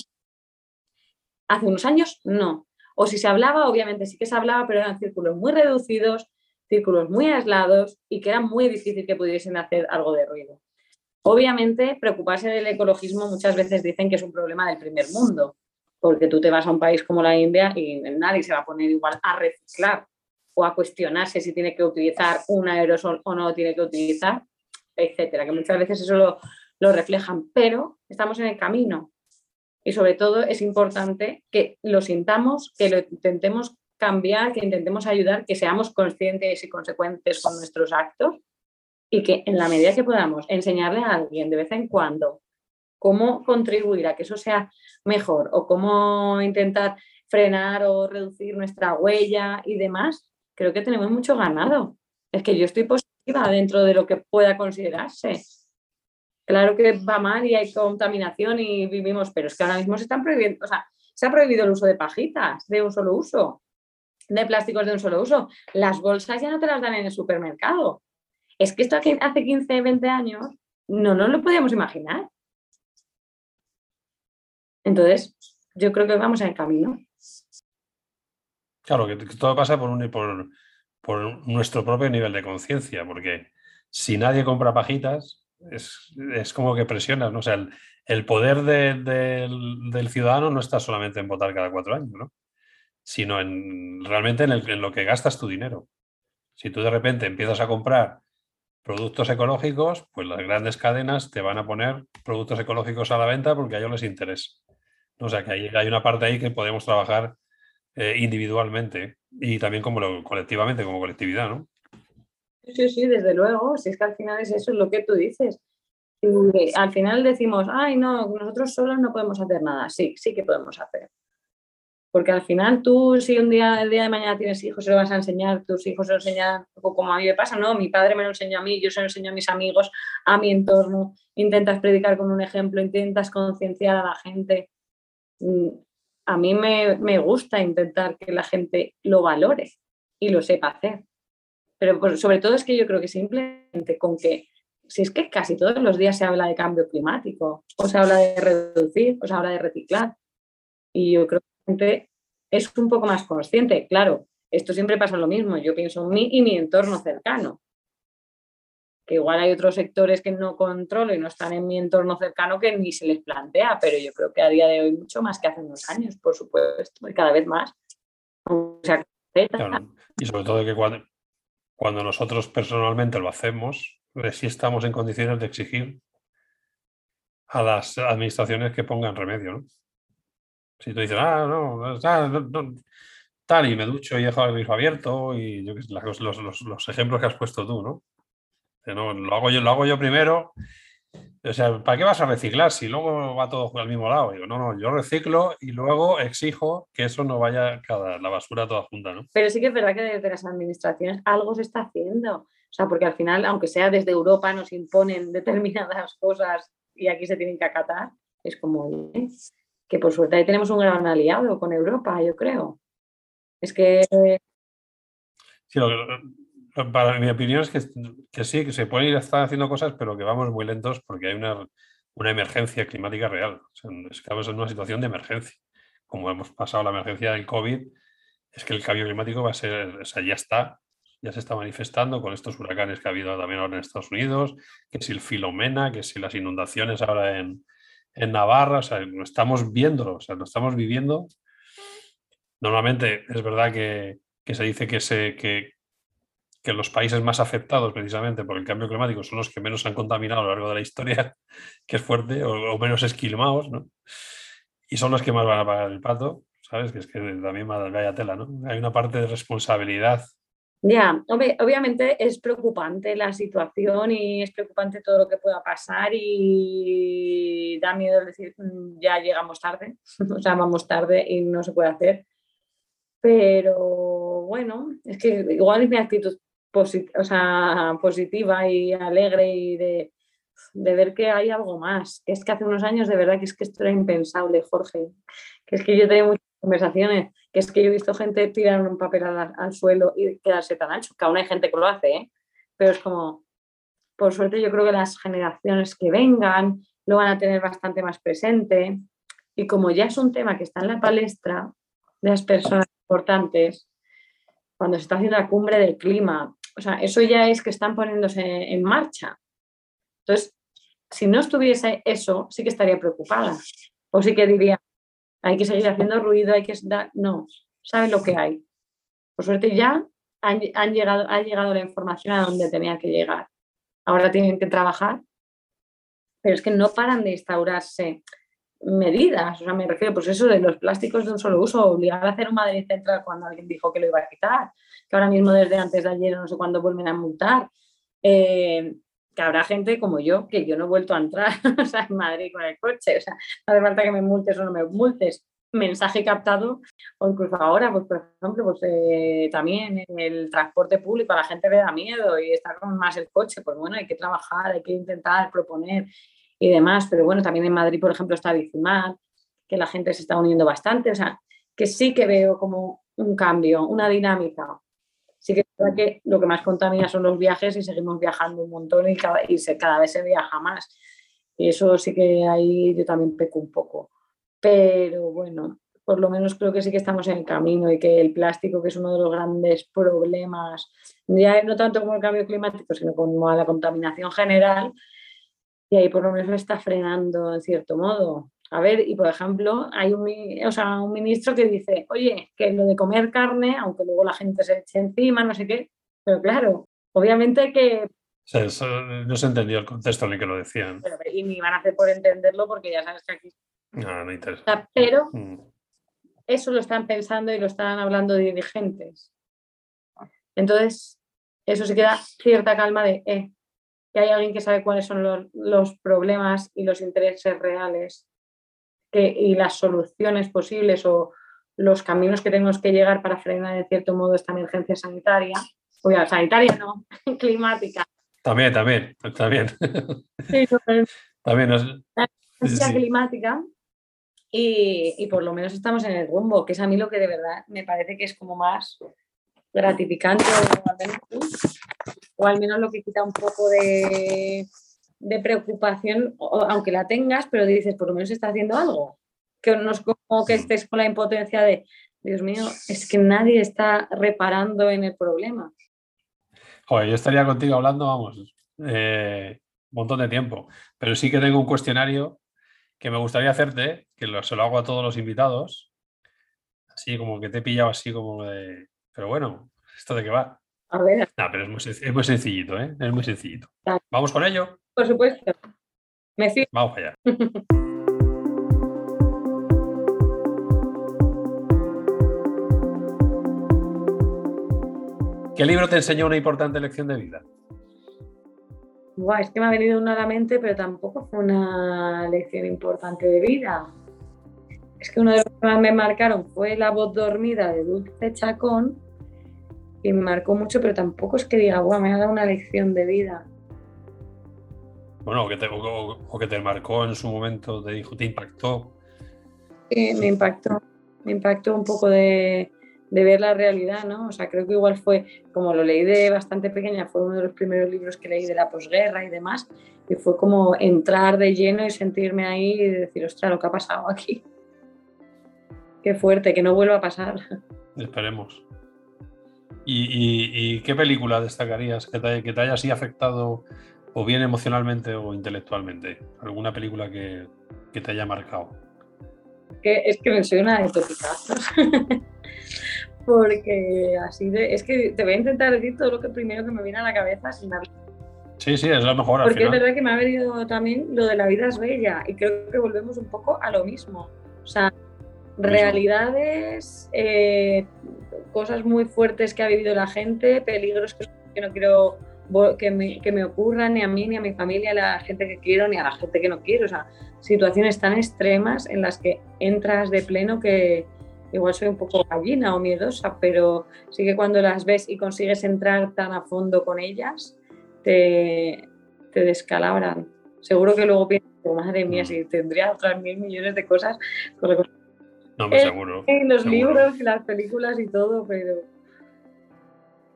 Hace unos años no. O si se hablaba, obviamente sí que se hablaba, pero eran círculos muy reducidos, círculos muy aislados y que era muy difícil que pudiesen hacer algo de ruido. Obviamente, preocuparse del ecologismo muchas veces dicen que es un problema del primer mundo, porque tú te vas a un país como la India y nadie se va a poner igual a reciclar o a cuestionarse si tiene que utilizar un aerosol o no tiene que utilizar, etcétera, que muchas veces eso lo, lo reflejan, pero estamos en el camino y sobre todo es importante que lo sintamos, que lo intentemos cambiar, que intentemos ayudar, que seamos conscientes y consecuentes con nuestros actos y que en la medida que podamos enseñarle a alguien de vez en cuando cómo contribuir a que eso sea mejor o cómo intentar frenar o reducir nuestra huella y demás, creo que tenemos mucho ganado. Es que yo estoy positiva dentro de lo que pueda considerarse. Claro que va mal y hay contaminación y vivimos, pero es que ahora mismo se están prohibiendo, o sea, se ha prohibido el uso de pajitas de un solo uso, de plásticos de un solo uso. Las bolsas ya no te las dan en el supermercado. Es que esto hace 15, 20 años no nos lo podíamos imaginar. Entonces, yo creo que vamos en el camino.
Claro, que todo pasa por, un, por, por nuestro propio nivel de conciencia, porque si nadie compra pajitas, es, como que presionas, ¿no? O sea, el, poder del, ciudadano no está solamente en votar cada cuatro años, ¿no? Sino en, realmente en, lo que gastas tu dinero. Si tú de repente empiezas a comprar productos ecológicos, pues las grandes cadenas te van a poner productos ecológicos a la venta porque a ellos les interesa. O sea, que hay, hay una parte ahí que podemos trabajar eh, individualmente y también como colectivamente, como colectividad, ¿no?
Sí, sí, desde luego. Si es que al final es eso, es lo que tú dices. Al final decimos, ay, no, nosotros solos no podemos hacer nada. Sí, sí que podemos hacer. Porque al final tú, si un día, el día de mañana tienes hijos, se lo vas a enseñar, tus hijos se lo enseñan, como a mí me pasa, ¿no? Mi padre me lo enseñó a mí, yo se lo enseño a mis amigos, a mi entorno. Intentas predicar con un ejemplo, intentas concienciar a la gente. Mm, a mí me, me gusta intentar que la gente lo valore y lo sepa hacer. Pero sobre todo es que yo creo que simplemente con que, si es que casi todos los días se habla de cambio climático, o se habla de reducir, o se habla de reciclar. Y yo creo es un poco más consciente. Claro, esto siempre pasa lo mismo. Yo pienso en mí y mi entorno cercano. Que igual hay otros sectores que no controlo y no están en mi entorno cercano que ni se les plantea, pero yo creo que a día de hoy mucho más que hace unos años, por supuesto, y cada vez más.
y sobre todo que cuando, cuando nosotros personalmente lo hacemos, sí estamos en condiciones de exigir a las administraciones que pongan remedio. Si tú dices, ah, no, tal, y me ducho y dejo el grifo abierto, y yo, los, los, los, ejemplos que has puesto tú, ¿no? no lo, hago yo, lo hago yo primero. O sea, ¿para qué vas a reciclar si luego va todo al mismo lado? Digo, no, no, yo reciclo y luego exijo que eso no vaya cada, la basura toda junta, ¿no?
Pero sí que es verdad que desde las administraciones algo se está haciendo. O sea, porque al final, aunque sea desde Europa, nos imponen determinadas cosas y aquí se tienen que acatar, es como, que por suerte ahí tenemos un gran aliado con Europa, yo creo. Es que...
Para mi opinión es que, que, sí, que se pueden ir estar haciendo cosas, pero que vamos muy lentos porque hay una, una emergencia climática real. estamos en una situación de emergencia. Como hemos pasado la emergencia del COVID, es que el cambio climático va a ser, o sea, ya está, ya se está manifestando con estos huracanes que ha habido también ahora en Estados Unidos, que si el Filomena, que si las inundaciones ahora en, en Navarra, o sea, lo estamos viendo, o sea, lo estamos viviendo. Normalmente es verdad que, se dice que, se, que, que, los países más afectados precisamente por el cambio climático son los que menos han contaminado a lo largo de la historia, que es fuerte, o, menos esquilmados, ¿no? Y son los que más van a pagar el pato, ¿sabes? Que es que también vaya tela, ¿no? Hay una parte de responsabilidad
ya, obviamente es preocupante la situación y es preocupante todo lo que pueda pasar y da miedo decir mm, ya llegamos tarde, o sea, vamos tarde y no se puede hacer. Pero bueno, es que igual es mi actitud positiva y alegre y de, ver que hay algo más. Es que hace unos años de verdad que es que esto era impensable, Jorge. Que es que yo tenía muchas conversaciones que es que yo he visto gente tirar un papel al, suelo y quedarse tan ancho, que aún hay gente que lo hace, ¿eh? pero es como, por suerte yo creo que las generaciones que vengan lo van a tener bastante más presente y como ya es un tema que está en la palestra de las personas importantes, cuando se está haciendo la cumbre del clima, o sea, eso ya es que están poniéndose en marcha. Entonces, si no estuviese eso, sí que estaría preocupada. O sí que diría, hay que seguir haciendo ruido, hay que no, saben lo que hay. Por suerte ya han, llegado, ha llegado la información a donde tenía que llegar. Ahora tienen que trabajar, pero es que no paran de instaurarse medidas. O sea, me refiero, pues eso de los plásticos de un solo uso, obligar a hacer un Madrid Central cuando alguien dijo que lo iba a quitar, que ahora mismo desde antes de ayer no sé cuándo vuelven a multar. Eh, que habrá gente como yo, que yo no he vuelto a entrar en Madrid con el coche, o sea, no hace falta que me multes o no me multes. Mensaje captado, o incluso ahora, pues por ejemplo, pues eh, también el transporte público, a la gente le da miedo y está con más el coche, pues bueno, hay que trabajar, hay que intentar proponer y demás, pero bueno, también en Madrid, por ejemplo, está Bicimar, que la gente se está uniendo bastante, o sea, que sí que veo como un cambio, una dinámica sí que es verdad que lo que más contamina son los viajes y seguimos viajando un montón y cada, y se, cada vez se viaja más. Y eso sí que ahí yo también peco un poco. Pero bueno, por lo menos creo que sí que estamos en el camino y que el plástico, que es uno de los grandes problemas, ya no tanto como el cambio climático, sino como la contaminación general, y ahí por lo menos está frenando en cierto modo. A ver, y por ejemplo, hay un, un ministro que dice, oye, que lo de comer carne, aunque luego la gente se eche encima, no sé qué, pero claro, obviamente que...
no se entendió el contexto en el que lo decían.
y ni van a hacer por entenderlo porque ya sabes que aquí...
No, no interesa.
Pero, mm. eso lo están pensando y lo están hablando dirigentes. Entonces, eso se queda cierta calma de eh, que hay alguien que sabe cuáles son los, los problemas y los intereses reales que, y las soluciones posibles o los caminos que tenemos que llegar para frenar en cierto modo esta emergencia sanitaria. O sea, sanitaria no, climática.
También, también, también.
Sí,
también nos...
la emergencia climática y, y, por lo menos estamos en el rumbo, que es a mí lo que de verdad me parece que es como más gratificante o al menos, o al menos lo que quita un poco de, de preocupación, aunque la tengas, pero dices, por lo menos está haciendo algo. Que no es como que estés con la impotencia de, Dios mío, es que nadie está reparando en el problema.
Joder, yo estaría contigo hablando, vamos, eh, un montón de tiempo, pero sí que tengo un cuestionario que me gustaría hacerte, que lo, se lo hago a todos los invitados, así como que te he pillado así como de, pero bueno, ¿esto de qué va?
A ver.
No, pero es muy, es muy sencillito, ¿eh? Es muy sencillito. ¿Vamos con ello?
Por supuesto. Me.
Vamos allá. ¿Qué libro te enseñó una importante lección de vida?
Buah, es que me ha venido una a la mente, pero tampoco fue una lección importante de vida. Es que uno de los que más me marcaron fue La voz dormida de Dulce Chacón y me marcó mucho, pero tampoco es que diga, Buah, me ha dado una lección de vida.
Bueno, o que te, o, o que te marcó en su momento, te dijo, te impactó.
Sí, me impactó. Me impactó un poco de, de ver la realidad, ¿no? O sea, creo que igual fue, como lo leí de bastante pequeña, fue uno de los primeros libros que leí de la posguerra y demás, y fue como entrar de lleno y sentirme ahí y decir, ostras, lo que ha pasado aquí. Qué fuerte, que no vuelva a pasar.
Esperemos. ¿Y, y, y qué película destacarías que te, que te haya así afectado o bien emocionalmente o intelectualmente? ¿Alguna película que, que te haya marcado?
Es que me soy una de topicazos. porque así de. Es que te voy a intentar decir todo lo que primero que me viene a la cabeza sin hablar.
Sí, sí, es lo mejor.
Porque es verdad que me ha venido también lo de la vida es bella y creo que volvemos un poco a lo mismo. O sea, realidades, eh, cosas muy fuertes que ha vivido la gente, peligros que no quiero que me, que me, ocurran ni a mí, ni a mi familia, ni a la gente que quiero, ni a la gente que no quiero. O sea, situaciones tan extremas en las que entras de pleno que, igual soy un poco gallina o miedosa, pero sí que cuando las ves y consigues entrar tan a fondo con ellas, te, te descalabran. Seguro que luego piensas, madre mía, si tendría otras mil millones de cosas. Con
no, me seguro.
En los
seguro.
libros y las películas y todo, pero...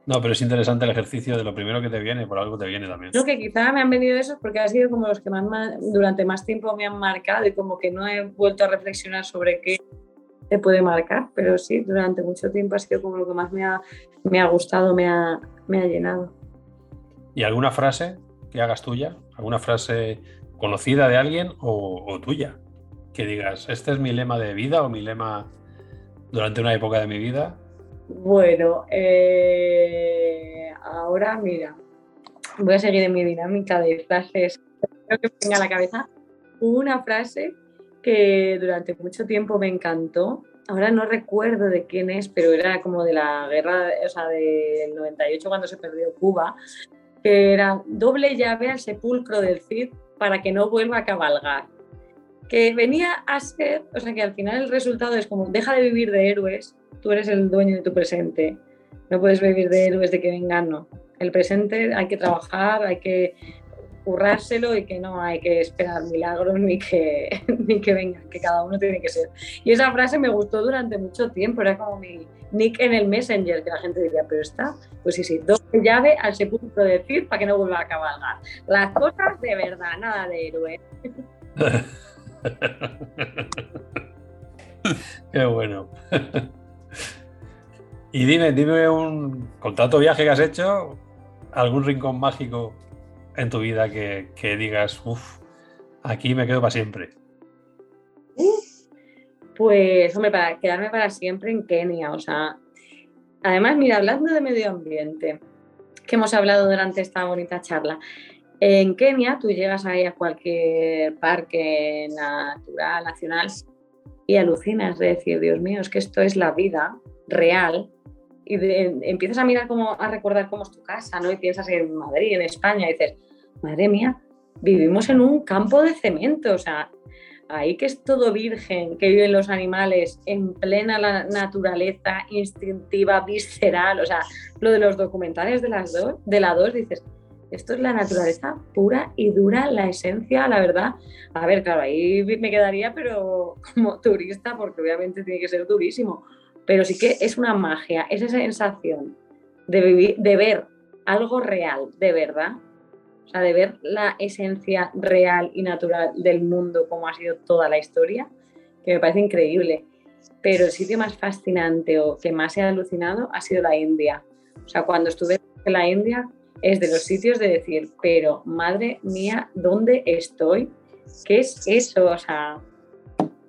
No, pero es interesante el ejercicio de lo primero que te viene, por algo te viene también.
Creo que quizá me han venido esos porque han sido como los que más, durante más tiempo me han marcado y como que no he vuelto a reflexionar sobre qué te puede marcar, pero sí, durante mucho tiempo ha sido como lo que más me ha, me ha gustado, me ha, me ha llenado.
¿Y alguna frase que hagas tuya? ¿Alguna frase conocida de alguien o, o, tuya? Que digas, este es mi lema de vida o mi lema durante una época de mi vida.
Bueno, eh, ahora mira, voy a seguir en mi dinámica de frases. Que a la cabeza una frase que durante mucho tiempo me encantó. Ahora no recuerdo de quién es, pero era como de la guerra, o sea, del 98 cuando se perdió Cuba, era doble llave al sepulcro del Cid para que no vuelva a cabalgar. Que venía a ser, o sea, que al final el resultado es como, deja de vivir de héroes, tú eres el dueño de tu presente, no puedes vivir de héroes de que vengan, no. El presente hay que trabajar, hay que currárselo y que no hay que esperar milagros ni que, ni que vengan, que cada uno tiene que ser. Y esa frase me gustó durante mucho tiempo, era como mi nick en el Messenger, que la gente diría, pero está, pues sí, sí, doble llave al sepulcro de decir para que no vuelva a cabalgar. Las cosas de verdad, nada de héroe.
Qué bueno. y dime, dime un, con tanto viaje que has hecho, algún rincón mágico en tu vida que, que digas, uff, aquí me quedo para siempre?
Pues, hombre, para quedarme para siempre en Kenia, o sea, además, mira, hablando de medio ambiente, que hemos hablado durante esta bonita charla, en Kenia tú llegas ahí a cualquier parque natural, nacional, y alucinas de decir, Dios mío, es que esto es la vida real y empiezas a mirar cómo, a recordar cómo es tu casa, ¿no? Y piensas en Madrid, en España, y dices, madre mía, vivimos en un campo de cemento, o sea, ahí que es todo virgen, que viven los animales en plena naturaleza instintiva, visceral, o sea, lo de los documentales de las dos, de la dos, dices, esto es la naturaleza pura y dura, la esencia, la verdad. A ver, claro, ahí me quedaría, pero como turista, porque obviamente tiene que ser durísimo pero sí que es una magia, esa sensación de, vivir, de ver algo real, de verdad, o sea, de ver la esencia real y natural del mundo como ha sido toda la historia, que me parece increíble. Pero el sitio más fascinante o que más he alucinado ha sido la India. O sea, cuando estuve en la India es de los sitios de decir, pero madre mía, ¿dónde estoy? ¿Qué es eso? O sea,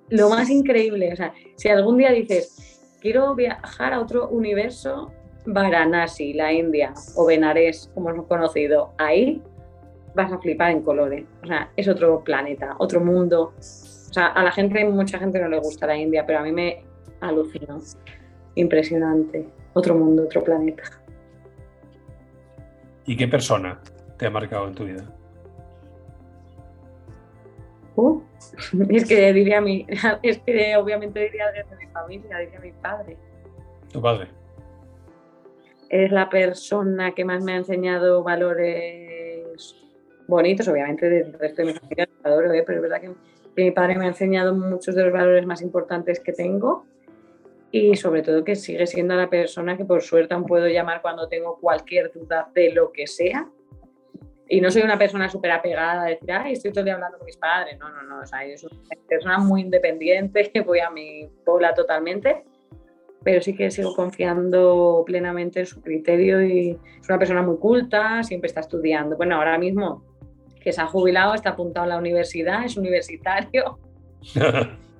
lo más increíble. O sea, si algún día dices, quiero viajar a otro universo, Varanasi, la India, o Benares, como hemos conocido, ahí vas a flipar en colores. O sea, es otro planeta, otro mundo. O sea, a la gente, mucha gente no le gusta la India, pero a mí me alucinó. Impresionante. Otro mundo, otro planeta.
¿Y qué persona te ha marcado en tu vida?
Uh, es que diría mi, es que obviamente diría de mi familia, diría mi padre.
¿Tu padre?
Es la persona que más me ha enseñado valores bonitos, obviamente del resto de mi familia, ¿eh? pero es verdad que, mi padre me ha enseñado muchos de los valores más importantes que tengo y sobre todo que sigue siendo la persona que por suerte aún puedo llamar cuando tengo cualquier duda de lo que sea y no soy una persona súper apegada a decir, ay, estoy todo el día hablando con mis padres. No, no, no. O sea, yo soy una persona muy independiente, que voy a mi bola totalmente, pero sí que sigo confiando plenamente en su criterio y es una persona muy culta, siempre está estudiando. Bueno, ahora mismo que se ha jubilado, está apuntado a la universidad, es universitario.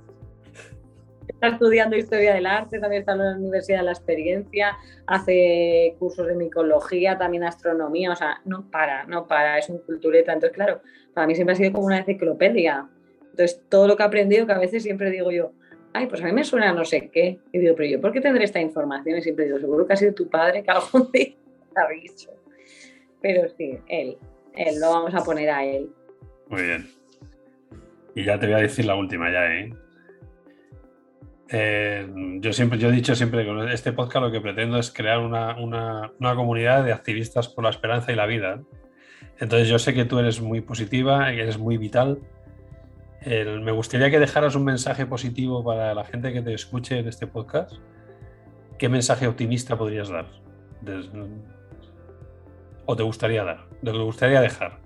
está estudiando historia del arte, también está en la Universidad de la Experiencia, hace cursos de micología, también astronomía, o sea, no para, no para, es un cultureta. Entonces, claro, para mí siempre ha sido como una enciclopedia. Entonces, todo lo que he aprendido, que a veces siempre digo yo, ay, pues a mí me suena no sé qué. Y digo, pero yo, ¿por qué tendré esta información? Y siempre digo, seguro que ha sido tu padre que algún día te ha dicho. Pero sí, él, él, lo vamos a poner a él.
Muy bien. Y ya te voy a decir la última ya, ¿eh? Eh, yo siempre, yo he dicho siempre que este podcast lo que pretendo es crear una, comunidad de activistas por la esperanza y la vida. Entonces yo sé que tú eres muy positiva, y eres muy vital. me gustaría que dejaras un mensaje positivo para la gente que te escuche en este podcast. ¿Qué mensaje optimista podrías dar? ¿O te gustaría dar? ¿Te gustaría dejar?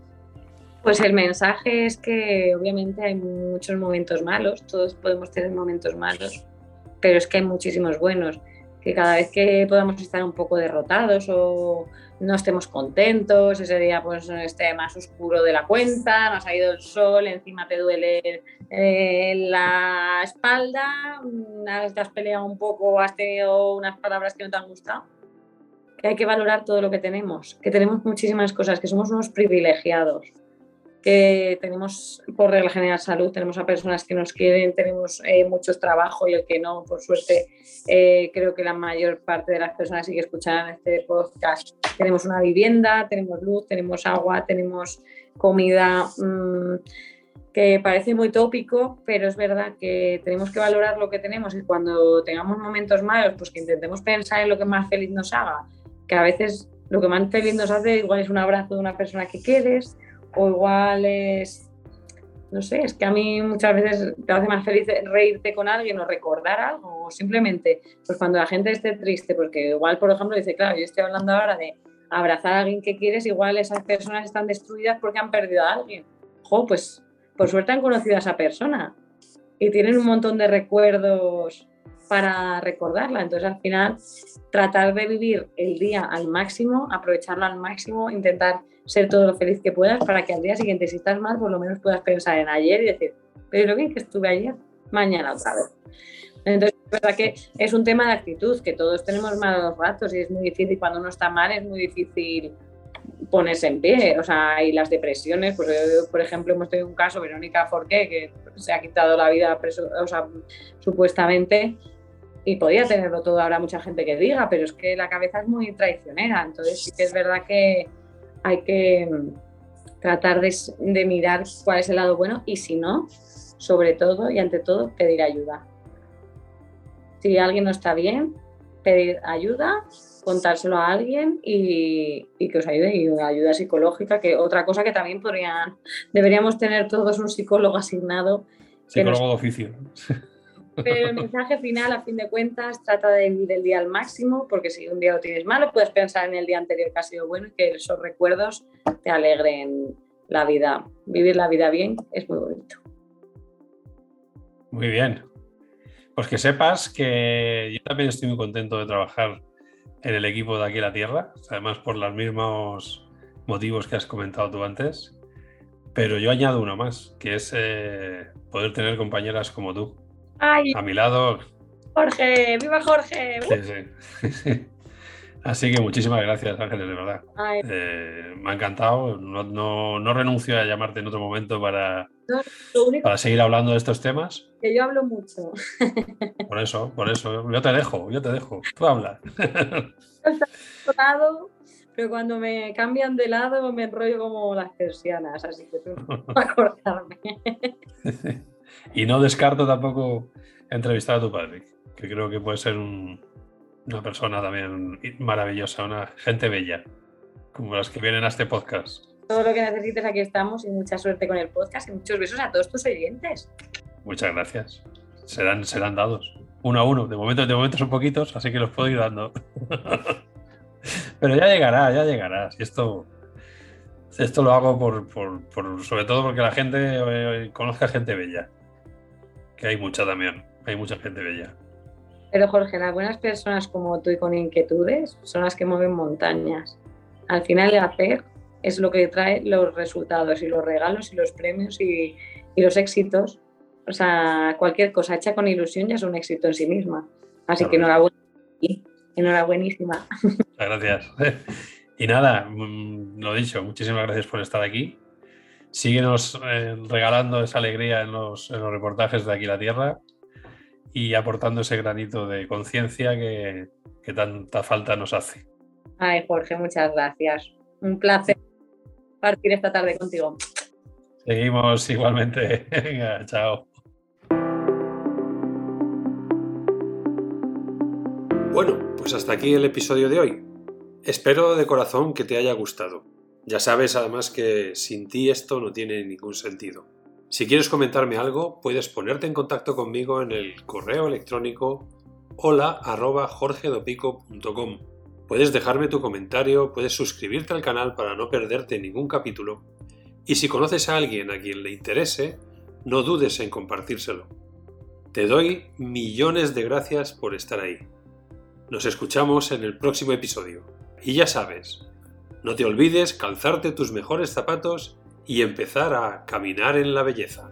Pues el mensaje es que obviamente hay muchos momentos malos, todos podemos tener momentos malos, pero es que hay muchísimos buenos, que cada vez que podamos estar un poco derrotados o no estemos contentos, ese día pues esté más oscuro de la cuenta, nos ha ido el sol, encima te duele eh, la espalda, vez te has peleado un poco, has tenido unas palabras que no te han gustado, que hay que valorar todo lo que tenemos, que tenemos muchísimas cosas, que somos unos privilegiados que tenemos por regla general salud, tenemos a personas que nos quieren, tenemos eh, muchos trabajos y el que no, por suerte, eh, creo que la mayor parte de las personas que escuchan este podcast tenemos una vivienda, tenemos luz, tenemos agua, tenemos comida. Mm, que parece muy tópico, pero es verdad que tenemos que valorar lo que tenemos y cuando tengamos momentos malos, pues que intentemos pensar en lo que más feliz nos haga, que a veces lo que más feliz nos hace igual es un abrazo de una persona que quieres, o igual es, no sé, es que a mí muchas veces te hace más feliz reírte con alguien o recordar algo, o simplemente, pues cuando la gente esté triste, porque igual, por ejemplo, dice, claro, yo estoy hablando ahora de abrazar a alguien que quieres, igual esas personas están destruidas porque han perdido a alguien. Jo, pues por suerte han conocido a esa persona y tienen un montón de recuerdos para recordarla. Entonces, al final, tratar de vivir el día al máximo, aprovecharlo al máximo, intentar ser todo lo feliz que puedas para que al día siguiente, si estás mal, por lo menos puedas pensar en ayer y decir, pero bien que estuve ayer, mañana otra vez. Entonces, es verdad que es un tema de actitud, que todos tenemos malos ratos y es muy difícil, cuando uno está mal es muy difícil pones en pie. O sea, y las depresiones, pues por ejemplo, hemos tenido un caso, Verónica Forqué, que se ha quitado la vida, o sea, supuestamente, y podía tenerlo todo. Habrá mucha gente que diga, pero es que la cabeza es muy traicionera. Entonces, sí que es verdad que hay que tratar de, mirar cuál es el lado bueno y si no, sobre todo y ante todo, pedir ayuda. Si alguien no está bien, pedir ayuda contárselo a alguien y, que os ayude y ayuda psicológica, que otra cosa que también podrían, deberíamos tener todos un psicólogo asignado.
Psicólogo de oficio.
Pero el mensaje final, a fin de cuentas, trata de vivir el día al máximo, porque si un día lo tienes malo, puedes pensar en el día anterior que ha sido bueno y que esos recuerdos te alegren la vida. Vivir la vida bien es muy bonito.
Muy bien. Pues que sepas que yo también estoy muy contento de trabajar en el equipo de aquí a la Tierra, además por los mismos motivos que has comentado tú antes. Pero yo añado uno más, que es eh, poder tener compañeras como tú. A mi lado.
Jorge, viva Jorge.
Sí, sí. Así que muchísimas gracias, Ángeles, de verdad. Eh, me ha encantado. No, renuncio a llamarte en otro momento para, para seguir hablando de estos temas.
Que yo hablo mucho.
Por eso, por eso. Yo te dejo, yo te dejo. Tú hablas.
pero cuando me cambian de lado me enrollo como las persianas, así que tú no acordarme.
Y no descarto tampoco entrevistar a tu padre, que creo que puede ser un, una persona también maravillosa, una gente bella, como las que vienen a este podcast.
Todo lo que necesites, aquí estamos y mucha suerte con el podcast y muchos besos a todos tus oyentes.
Muchas gracias. Serán, serán dados. Uno a uno. De momento, de momento son poquitos, así que los puedo ir dando. Pero ya llegará, ya llegará. Si esto, esto lo hago por, por, sobre todo porque la gente eh, conozca gente bella. Que hay mucha también. Hay mucha gente bella.
Pero Jorge, las buenas personas como tú y con inquietudes son las que mueven montañas. Al final el hacer es lo que trae los resultados y los regalos y los premios y, los éxitos. O sea, cualquier cosa hecha con ilusión ya es un éxito en sí misma. Así que enhorabuena. Enhorabuenísima.
Muchas gracias. Y nada, mm, lo dicho, muchísimas gracias por estar aquí. Síguenos eh, regalando esa alegría en los, en los reportajes de Aquí la Tierra y aportando ese granito de conciencia que, tanta falta nos hace.
Ay, Jorge, muchas gracias. Un placer partir esta tarde contigo.
Seguimos igualmente. Venga, chao.
Bueno, pues hasta aquí el episodio de hoy. Espero de corazón que te haya gustado. Ya sabes además que sin ti esto no tiene ningún sentido. Si quieres comentarme algo, puedes ponerte en contacto conmigo en el correo electrónico hola Puedes dejarme tu comentario, puedes suscribirte al canal para no perderte ningún capítulo. Y si conoces a alguien a quien le interese, no dudes en compartírselo. Te doy millones de gracias por estar ahí. Nos escuchamos en el próximo episodio. Y ya sabes, no te olvides calzarte tus mejores zapatos y empezar a caminar en la belleza.